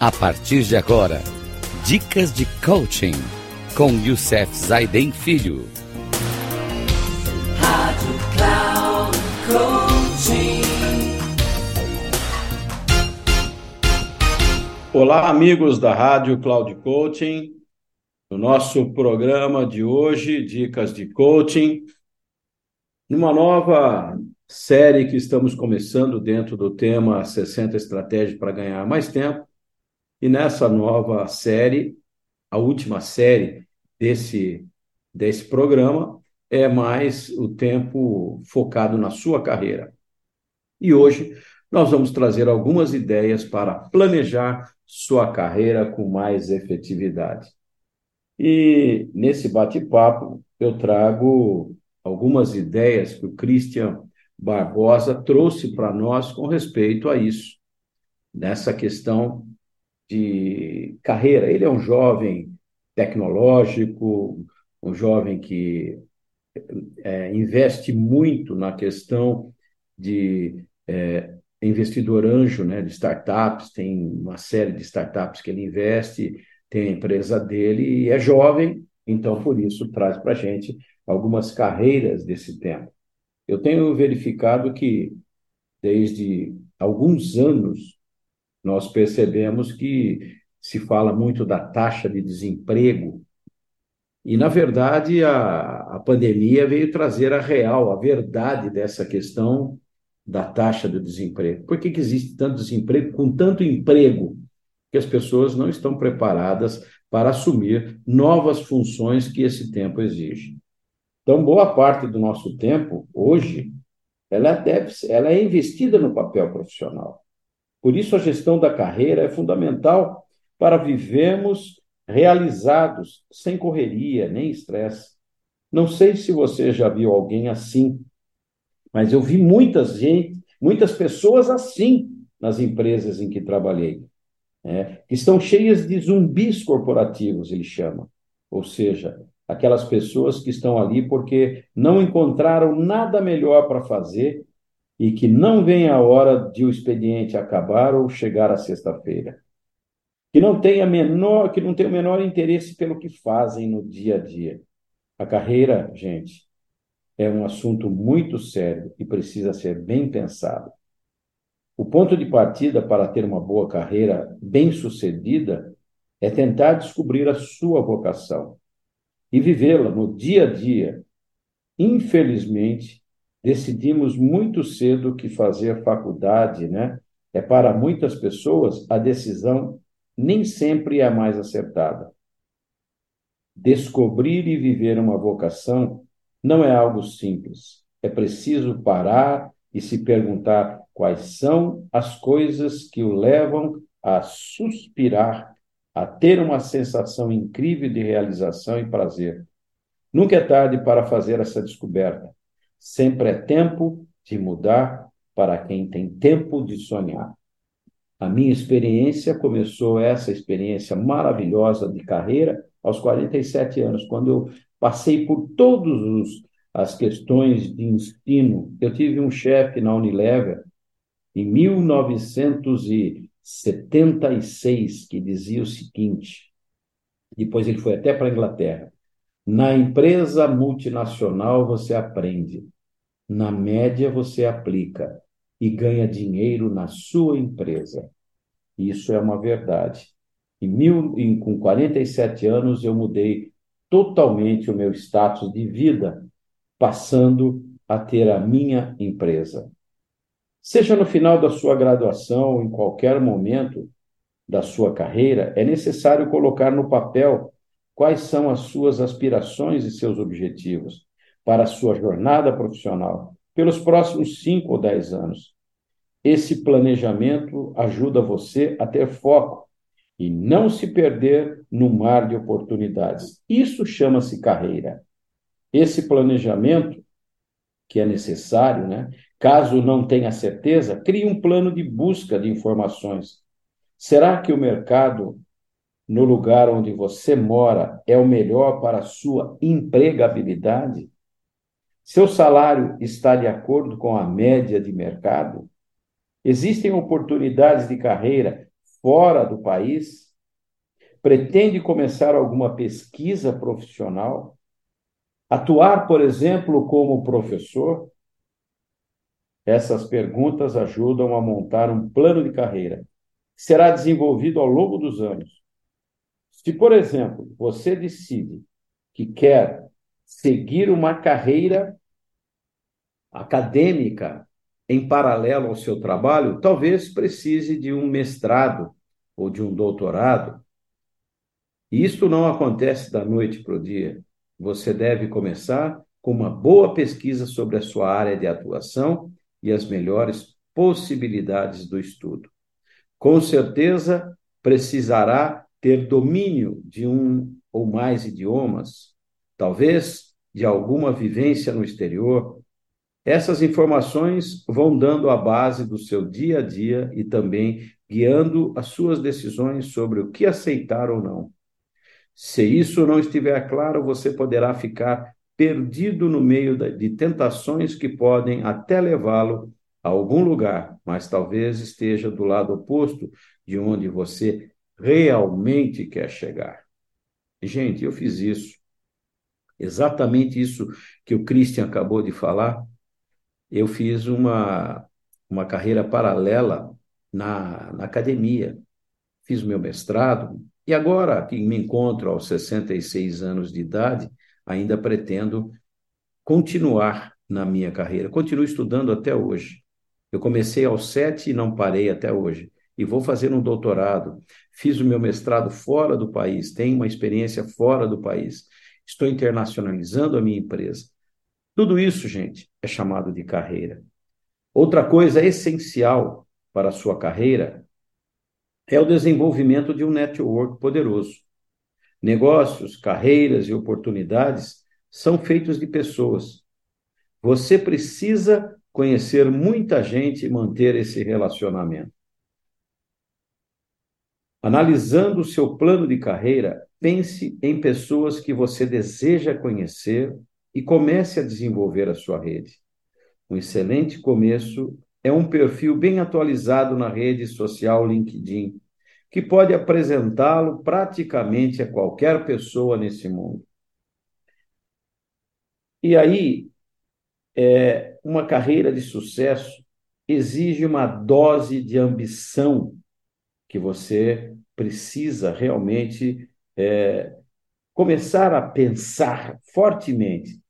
A partir de agora, dicas de coaching com Youssef Zaiden Filho. Rádio Cloud Coaching. Olá, amigos da Rádio Cloud Coaching. No nosso programa de hoje, Dicas de Coaching, numa nova série que estamos começando dentro do tema 60 estratégias para ganhar mais tempo. E nessa nova série, a última série desse, desse programa, é mais o tempo focado na sua carreira. E hoje nós vamos trazer algumas ideias para planejar sua carreira com mais efetividade. E nesse bate-papo eu trago algumas ideias que o Christian Barbosa trouxe para nós com respeito a isso, nessa questão de carreira. Ele é um jovem tecnológico, um jovem que é, investe muito na questão de é, investidor anjo, né, de startups, tem uma série de startups que ele investe, tem a empresa dele e é jovem, então por isso traz para a gente algumas carreiras desse tempo. Eu tenho verificado que desde alguns anos nós percebemos que se fala muito da taxa de desemprego, e, na verdade, a, a pandemia veio trazer a real, a verdade dessa questão da taxa de desemprego. Por que, que existe tanto desemprego com tanto emprego? Que as pessoas não estão preparadas para assumir novas funções que esse tempo exige. Então, boa parte do nosso tempo, hoje, ela, deve, ela é investida no papel profissional. Por isso, a gestão da carreira é fundamental para vivermos realizados, sem correria, nem estresse. Não sei se você já viu alguém assim, mas eu vi muitas gente, muitas pessoas assim nas empresas em que trabalhei, né? que estão cheias de zumbis corporativos, ele chama. Ou seja, aquelas pessoas que estão ali porque não encontraram nada melhor para fazer e que não vem a hora de o expediente acabar ou chegar à sexta-feira. Que não tenha menor, que não tem o menor interesse pelo que fazem no dia a dia. A carreira, gente, é um assunto muito sério e precisa ser bem pensado. O ponto de partida para ter uma boa carreira bem-sucedida é tentar descobrir a sua vocação e vivê-la no dia a dia. Infelizmente, decidimos muito cedo que fazer faculdade, né, é para muitas pessoas a decisão nem sempre é a mais acertada. Descobrir e viver uma vocação não é algo simples. É preciso parar e se perguntar quais são as coisas que o levam a suspirar, a ter uma sensação incrível de realização e prazer. Nunca é tarde para fazer essa descoberta. Sempre é tempo de mudar para quem tem tempo de sonhar. A minha experiência começou essa experiência maravilhosa de carreira aos 47 anos, quando eu passei por todas as questões de ensino. Eu tive um chefe na Unilever em 1976 que dizia o seguinte, depois ele foi até para a Inglaterra, na empresa multinacional você aprende, na média você aplica e ganha dinheiro na sua empresa. Isso é uma verdade. Em mil, em, com 47 anos eu mudei totalmente o meu status de vida, passando a ter a minha empresa. Seja no final da sua graduação em qualquer momento da sua carreira, é necessário colocar no papel quais são as suas aspirações e seus objetivos para a sua jornada profissional pelos próximos cinco ou dez anos. Esse planejamento ajuda você a ter foco e não se perder no mar de oportunidades. Isso chama-se carreira. Esse planejamento, que é necessário, né? caso não tenha certeza, crie um plano de busca de informações. Será que o mercado no lugar onde você mora é o melhor para a sua empregabilidade? Seu salário está de acordo com a média de mercado? Existem oportunidades de carreira fora do país? Pretende começar alguma pesquisa profissional? Atuar, por exemplo, como professor? Essas perguntas ajudam a montar um plano de carreira. Que será desenvolvido ao longo dos anos. Se, por exemplo, você decide que quer seguir uma carreira acadêmica em paralelo ao seu trabalho, talvez precise de um mestrado ou de um doutorado. E isto não acontece da noite para o dia. Você deve começar com uma boa pesquisa sobre a sua área de atuação e as melhores possibilidades do estudo. Com certeza, precisará ter domínio de um ou mais idiomas, talvez de alguma vivência no exterior. Essas informações vão dando a base do seu dia a dia e também guiando as suas decisões sobre o que aceitar ou não. Se isso não estiver claro, você poderá ficar perdido no meio de tentações que podem até levá-lo a algum lugar, mas talvez esteja do lado oposto de onde você realmente quer chegar. Gente, eu fiz isso. Exatamente isso que o Christian acabou de falar. Eu fiz uma, uma carreira paralela na, na academia. Fiz meu mestrado e agora que me encontro aos 66 anos de idade, ainda pretendo continuar na minha carreira. Continuo estudando até hoje. Eu comecei aos sete e não parei até hoje. E vou fazer um doutorado. Fiz o meu mestrado fora do país, tenho uma experiência fora do país. Estou internacionalizando a minha empresa. Tudo isso, gente, é chamado de carreira. Outra coisa essencial para a sua carreira é o desenvolvimento de um network poderoso. Negócios, carreiras e oportunidades são feitos de pessoas. Você precisa conhecer muita gente e manter esse relacionamento. Analisando o seu plano de carreira, pense em pessoas que você deseja conhecer e comece a desenvolver a sua rede. Um excelente começo é um perfil bem atualizado na rede social LinkedIn, que pode apresentá-lo praticamente a qualquer pessoa nesse mundo. E aí, é, uma carreira de sucesso exige uma dose de ambição que você precisa realmente é, começar a pensar fortemente,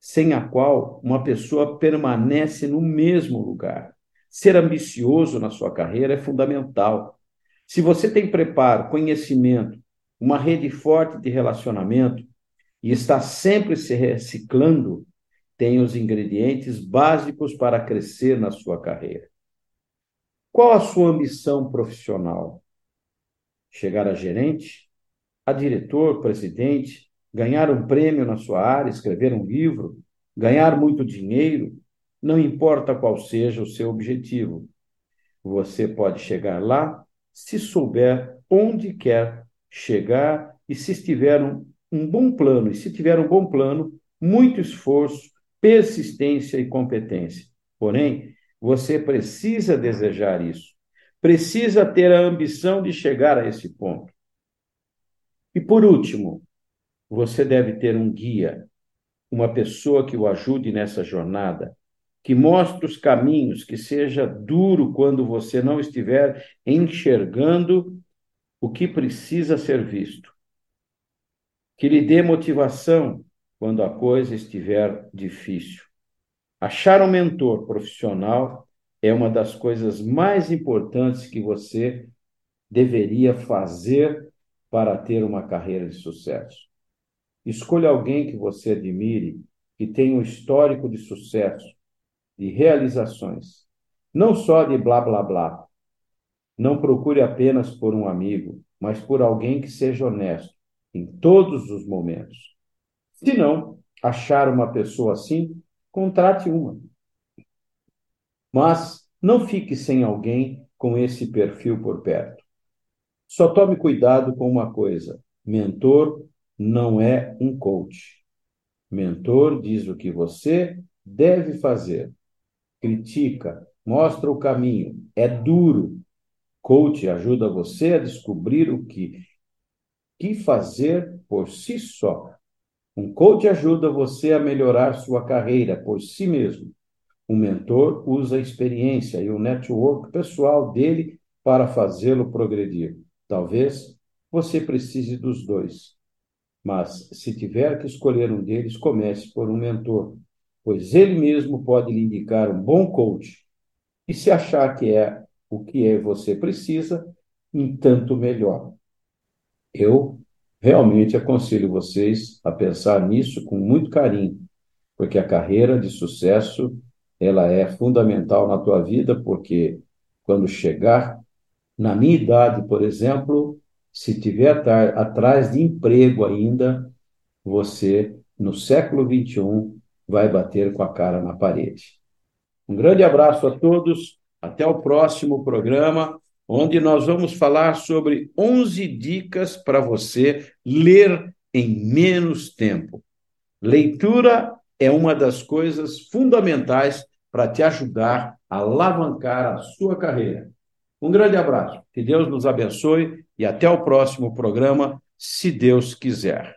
sem a qual uma pessoa permanece no mesmo lugar. Ser ambicioso na sua carreira é fundamental. Se você tem preparo, conhecimento, uma rede forte de relacionamento e está sempre se reciclando, tem os ingredientes básicos para crescer na sua carreira. Qual a sua ambição profissional? Chegar a gerente, a diretor, presidente, ganhar um prêmio na sua área, escrever um livro, ganhar muito dinheiro, não importa qual seja o seu objetivo. Você pode chegar lá se souber onde quer chegar e se estiver um, um bom plano. E se tiver um bom plano, muito esforço, persistência e competência. Porém, você precisa desejar isso. Precisa ter a ambição de chegar a esse ponto. E por último, você deve ter um guia, uma pessoa que o ajude nessa jornada, que mostre os caminhos, que seja duro quando você não estiver enxergando o que precisa ser visto. Que lhe dê motivação quando a coisa estiver difícil. Achar um mentor profissional é uma das coisas mais importantes que você deveria fazer para ter uma carreira de sucesso. Escolha alguém que você admire, que tenha um histórico de sucesso, de realizações, não só de blá blá blá. Não procure apenas por um amigo, mas por alguém que seja honesto em todos os momentos. Se não achar uma pessoa assim, contrate uma. Mas não fique sem alguém com esse perfil por perto. Só tome cuidado com uma coisa: mentor não é um coach. Mentor diz o que você deve fazer, critica, mostra o caminho, é duro, Coach ajuda você a descobrir o que, que fazer por si só. Um coach ajuda você a melhorar sua carreira por si mesmo. Um mentor usa a experiência e o network pessoal dele para fazê-lo progredir. Talvez você precise dos dois. Mas, se tiver que escolher um deles, comece por um mentor, pois ele mesmo pode lhe indicar um bom coach. E se achar que é o que é você precisa, tanto melhor. Eu realmente aconselho vocês a pensar nisso com muito carinho, porque a carreira de sucesso ela é fundamental na tua vida, porque quando chegar na minha idade, por exemplo, se tiver atrás de emprego ainda, você no século 21 vai bater com a cara na parede. Um grande abraço a todos. Até o próximo programa, onde nós vamos falar sobre 11 dicas para você ler em menos tempo. Leitura é uma das coisas fundamentais para te ajudar a alavancar a sua carreira. Um grande abraço, que Deus nos abençoe e até o próximo programa, se Deus quiser.